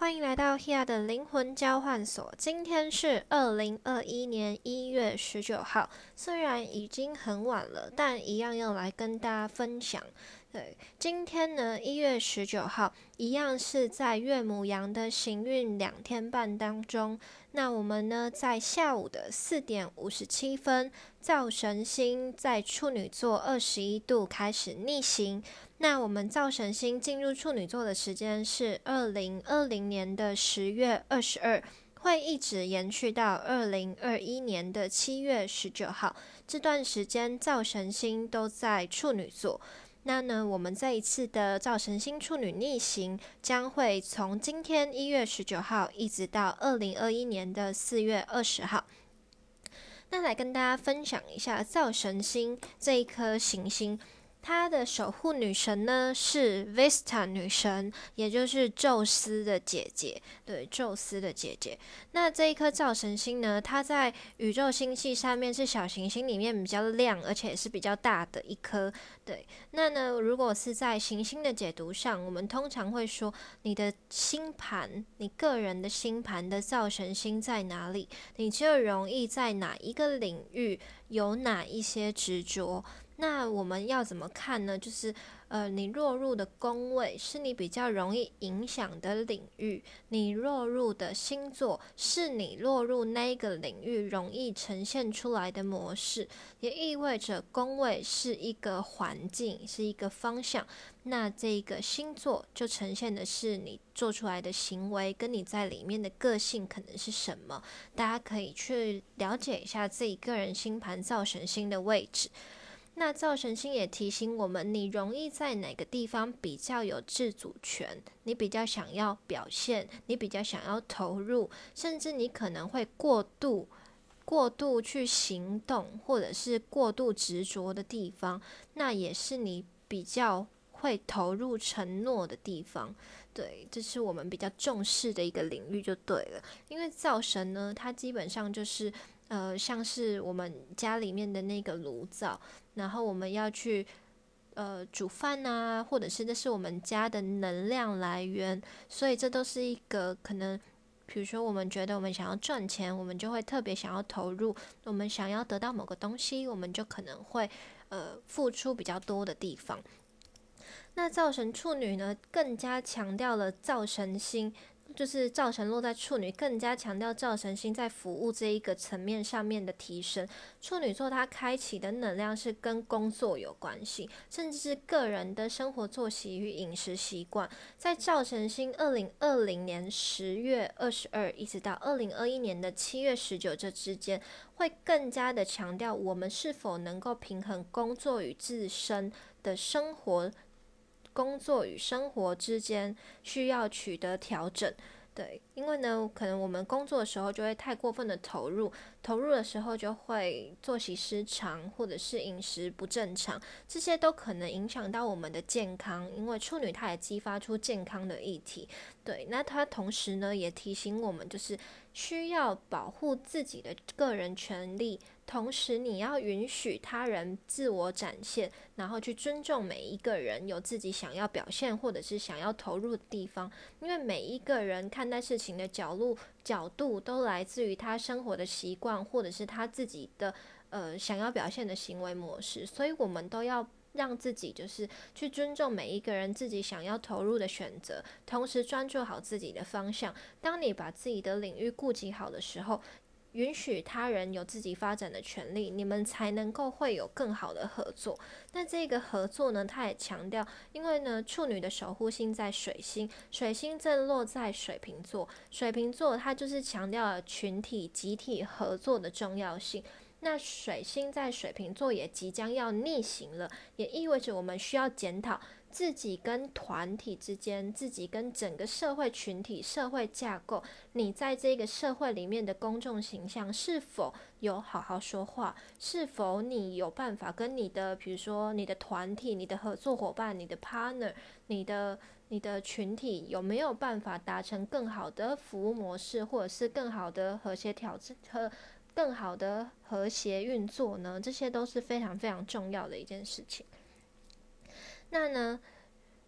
欢迎来到 Hea 的灵魂交换所。今天是二零二一年一月十九号，虽然已经很晚了，但一样要来跟大家分享。对，今天呢，一月十九号，一样是在月母羊的行运两天半当中。那我们呢，在下午的四点五十七分，灶神星在处女座二十一度开始逆行。那我们灶神星进入处女座的时间是二零二零年的十月二十二，会一直延续到二零二一年的七月十九号。这段时间灶神星都在处女座。那呢，我们这一次的造神星处女逆行将会从今天一月十九号一直到二零二一年的四月二十号。那来跟大家分享一下造神星这一颗行星。他的守护女神呢是 Vesta 女神，也就是宙斯的姐姐。对，宙斯的姐姐。那这一颗造神星呢，它在宇宙星系上面是小行星里面比较亮，而且也是比较大的一颗。对，那呢，如果是在行星的解读上，我们通常会说，你的星盘，你个人的星盘的造神星在哪里，你就容易在哪一个领域有哪一些执着。那我们要怎么看呢？就是，呃，你落入的宫位是你比较容易影响的领域，你落入的星座是你落入那个领域容易呈现出来的模式，也意味着宫位是一个环境，是一个方向。那这个星座就呈现的是你做出来的行为，跟你在里面的个性可能是什么？大家可以去了解一下自己个人星盘造神星的位置。那造神星也提醒我们，你容易在哪个地方比较有自主权？你比较想要表现，你比较想要投入，甚至你可能会过度、过度去行动，或者是过度执着的地方，那也是你比较会投入承诺的地方。对，这是我们比较重视的一个领域，就对了。因为造神呢，它基本上就是。呃，像是我们家里面的那个炉灶，然后我们要去呃煮饭啊，或者是这是我们家的能量来源，所以这都是一个可能，比如说我们觉得我们想要赚钱，我们就会特别想要投入；我们想要得到某个东西，我们就可能会呃付出比较多的地方。那造神处女呢，更加强调了造神心。就是造神落在处女，更加强调造神星在服务这一个层面上面的提升。处女座它开启的能量是跟工作有关系，甚至是个人的生活作息与饮食习惯。在造神星二零二零年十月二十二一直到二零二一年的七月十九这之间，会更加的强调我们是否能够平衡工作与自身的生活。工作与生活之间需要取得调整，对，因为呢，可能我们工作的时候就会太过分的投入，投入的时候就会作息失常，或者是饮食不正常，这些都可能影响到我们的健康。因为处女她也激发出健康的议题，对，那她同时呢也提醒我们，就是需要保护自己的个人权利。同时，你要允许他人自我展现，然后去尊重每一个人有自己想要表现或者是想要投入的地方。因为每一个人看待事情的角度角度都来自于他生活的习惯，或者是他自己的呃想要表现的行为模式。所以，我们都要让自己就是去尊重每一个人自己想要投入的选择，同时专注好自己的方向。当你把自己的领域顾及好的时候。允许他人有自己发展的权利，你们才能够会有更好的合作。那这个合作呢，他也强调，因为呢，处女的守护星在水星，水星正落在水瓶座，水瓶座它就是强调了群体、集体合作的重要性。那水星在水瓶座也即将要逆行了，也意味着我们需要检讨。自己跟团体之间，自己跟整个社会群体、社会架构，你在这个社会里面的公众形象是否有好好说话？是否你有办法跟你的，比如说你的团体、你的合作伙伴、你的 partner、你的你的群体，有没有办法达成更好的服务模式，或者是更好的和谐调整和更好的和谐运作呢？这些都是非常非常重要的一件事情。那呢，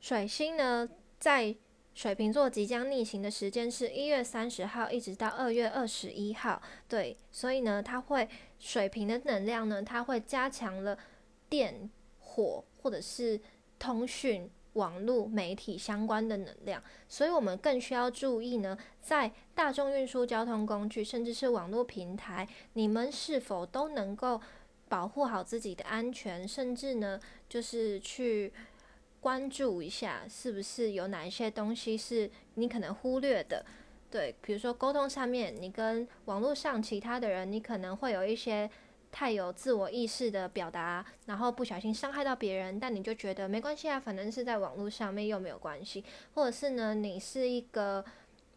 水星呢，在水瓶座即将逆行的时间是一月三十号一直到二月二十一号，对，所以呢，它会水瓶的能量呢，它会加强了电、火或者是通讯、网络、媒体相关的能量，所以我们更需要注意呢，在大众运输交通工具甚至是网络平台，你们是否都能够保护好自己的安全，甚至呢，就是去。关注一下，是不是有哪一些东西是你可能忽略的？对，比如说沟通上面，你跟网络上其他的人，你可能会有一些太有自我意识的表达，然后不小心伤害到别人，但你就觉得没关系啊，反正是在网络上面又没有关系，或者是呢，你是一个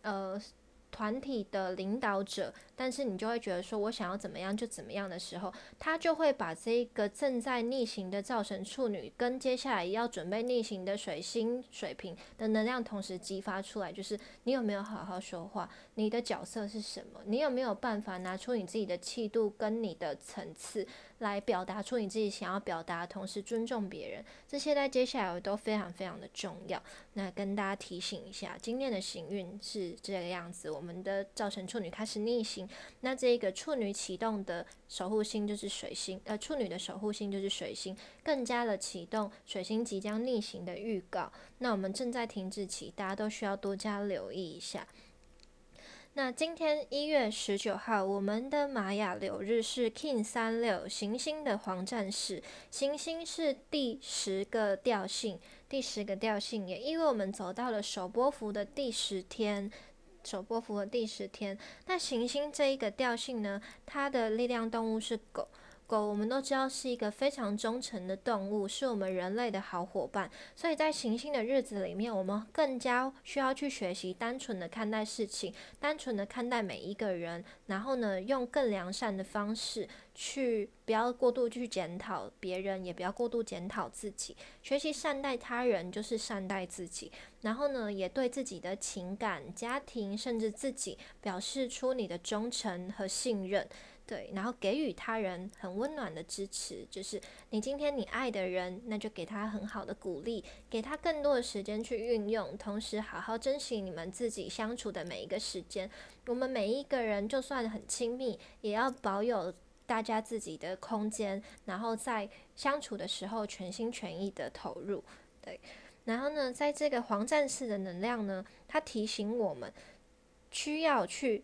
呃。团体的领导者，但是你就会觉得说，我想要怎么样就怎么样的时候，他就会把这个正在逆行的造神处女跟接下来要准备逆行的水星水瓶的能量同时激发出来。就是你有没有好好说话？你的角色是什么？你有没有办法拿出你自己的气度跟你的层次？来表达出你自己想要表达，同时尊重别人，这些在接下来都非常非常的重要。那跟大家提醒一下，今天的行运是这个样子。我们的造成处女开始逆行，那这个处女启动的守护星就是水星，呃，处女的守护星就是水星，更加的启动水星即将逆行的预告。那我们正在停滞期，大家都需要多加留意一下。那今天一月十九号，我们的玛雅流日是 King 三六行星的黄战士，行星是第十个调性，第十个调性也因为我们走到了首波幅的第十天，首波幅的第十天。那行星这一个调性呢，它的力量动物是狗。狗我们都知道是一个非常忠诚的动物，是我们人类的好伙伴。所以在行星的日子里面，我们更加需要去学习单纯的看待事情，单纯的看待每一个人，然后呢，用更良善的方式去，不要过度去检讨别人，也不要过度检讨自己。学习善待他人就是善待自己，然后呢，也对自己的情感、家庭甚至自己表示出你的忠诚和信任。对，然后给予他人很温暖的支持，就是你今天你爱的人，那就给他很好的鼓励，给他更多的时间去运用，同时好好珍惜你们自己相处的每一个时间。我们每一个人就算很亲密，也要保有大家自己的空间，然后在相处的时候全心全意的投入。对，然后呢，在这个黄战士的能量呢，它提醒我们需要去。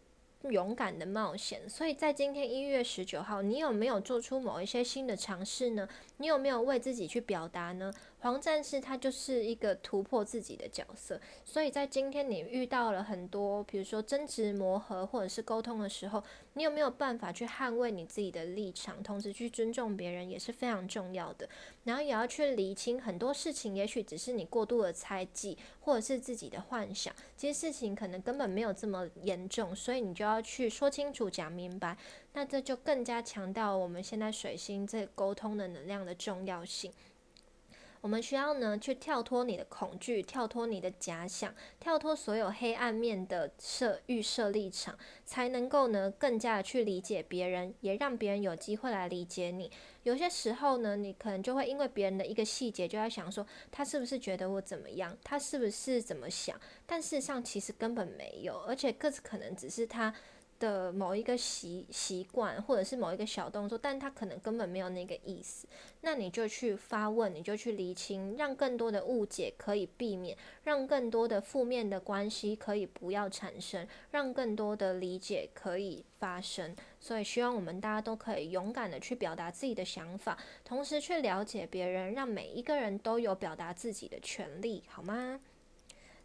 勇敢的冒险，所以在今天一月十九号，你有没有做出某一些新的尝试呢？你有没有为自己去表达呢？黄战士他就是一个突破自己的角色，所以在今天你遇到了很多，比如说争执、磨合或者是沟通的时候，你有没有办法去捍卫你自己的立场，同时去尊重别人也是非常重要的。然后也要去厘清很多事情，也许只是你过度的猜忌，或者是自己的幻想，其实事情可能根本没有这么严重，所以你就要去说清楚、讲明白。那这就更加强调我们现在水星这沟通的能量的重要性。我们需要呢，去跳脱你的恐惧，跳脱你的假想，跳脱所有黑暗面的设预设立场，才能够呢，更加的去理解别人，也让别人有机会来理解你。有些时候呢，你可能就会因为别人的一个细节，就在想说，他是不是觉得我怎么样，他是不是怎么想？但事实上，其实根本没有，而且各自可能只是他。的某一个习习惯，或者是某一个小动作，但他可能根本没有那个意思，那你就去发问，你就去厘清，让更多的误解可以避免，让更多的负面的关系可以不要产生，让更多的理解可以发生。所以希望我们大家都可以勇敢的去表达自己的想法，同时去了解别人，让每一个人都有表达自己的权利，好吗？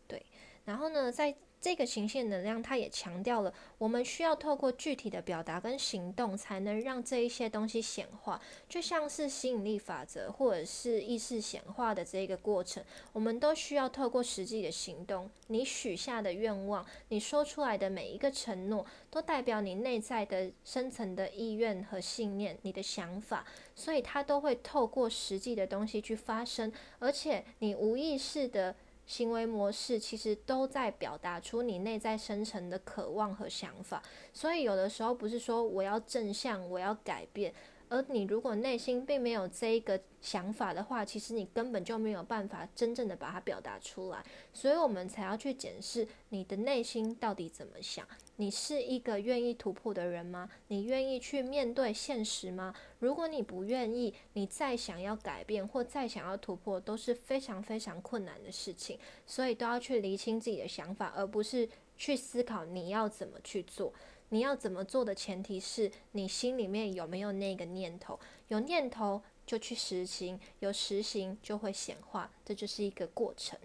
对，然后呢，在。这个行星能量，它也强调了，我们需要透过具体的表达跟行动，才能让这一些东西显化。就像是吸引力法则，或者是意识显化的这个过程，我们都需要透过实际的行动。你许下的愿望，你说出来的每一个承诺，都代表你内在的深层的意愿和信念，你的想法，所以它都会透过实际的东西去发生，而且你无意识的。行为模式其实都在表达出你内在深层的渴望和想法，所以有的时候不是说我要正向，我要改变，而你如果内心并没有这一个想法的话，其实你根本就没有办法真正的把它表达出来。所以我们才要去检视你的内心到底怎么想。你是一个愿意突破的人吗？你愿意去面对现实吗？如果你不愿意，你再想要改变或再想要突破，都是非常非常困难的事情。所以都要去厘清自己的想法，而不是去思考你要怎么去做。你要怎么做的前提是你心里面有没有那个念头？有念头就去实行，有实行就会显化，这就是一个过程。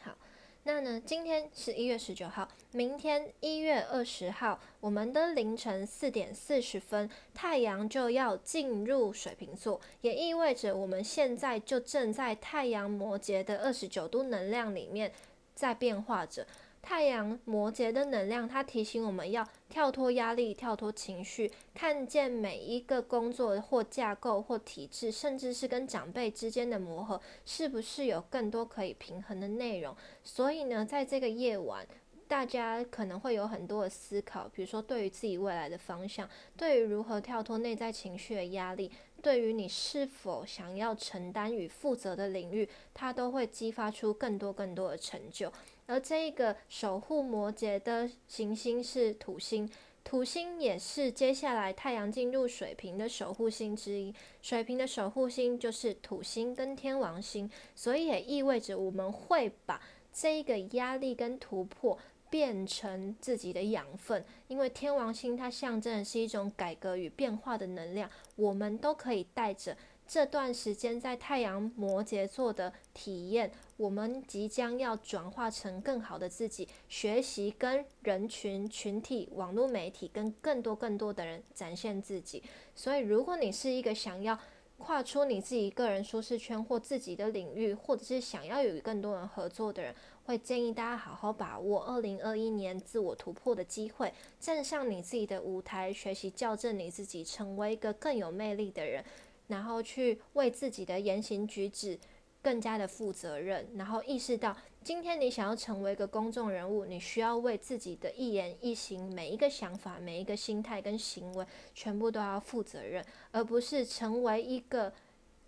好那呢？今天是一月十九号，明天一月二十号，我们的凌晨四点四十分，太阳就要进入水瓶座，也意味着我们现在就正在太阳摩羯的二十九度能量里面在变化着。太阳摩羯的能量，它提醒我们要跳脱压力、跳脱情绪，看见每一个工作或架构或体制，甚至是跟长辈之间的磨合，是不是有更多可以平衡的内容？所以呢，在这个夜晚，大家可能会有很多的思考，比如说对于自己未来的方向，对于如何跳脱内在情绪的压力，对于你是否想要承担与负责的领域，它都会激发出更多更多的成就。而这一个守护摩羯的行星是土星，土星也是接下来太阳进入水瓶的守护星之一。水瓶的守护星就是土星跟天王星，所以也意味着我们会把这一个压力跟突破变成自己的养分，因为天王星它象征的是一种改革与变化的能量，我们都可以带着。这段时间在太阳摩羯座的体验，我们即将要转化成更好的自己，学习跟人群、群体、网络媒体跟更多更多的人展现自己。所以，如果你是一个想要跨出你自己个人舒适圈或自己的领域，或者是想要与更多人合作的人，会建议大家好好把握二零二一年自我突破的机会，站上你自己的舞台，学习校正你自己，成为一个更有魅力的人。然后去为自己的言行举止更加的负责任，然后意识到今天你想要成为一个公众人物，你需要为自己的一言一行、每一个想法、每一个心态跟行为，全部都要负责任，而不是成为一个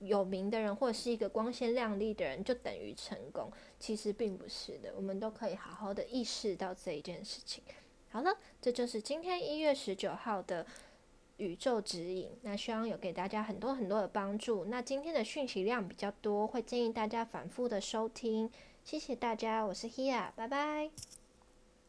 有名的人或者是一个光鲜亮丽的人就等于成功。其实并不是的，我们都可以好好的意识到这一件事情。好了，这就是今天一月十九号的。宇宙指引，那希望有给大家很多很多的帮助。那今天的讯息量比较多，会建议大家反复的收听。谢谢大家，我是 Hia，拜拜。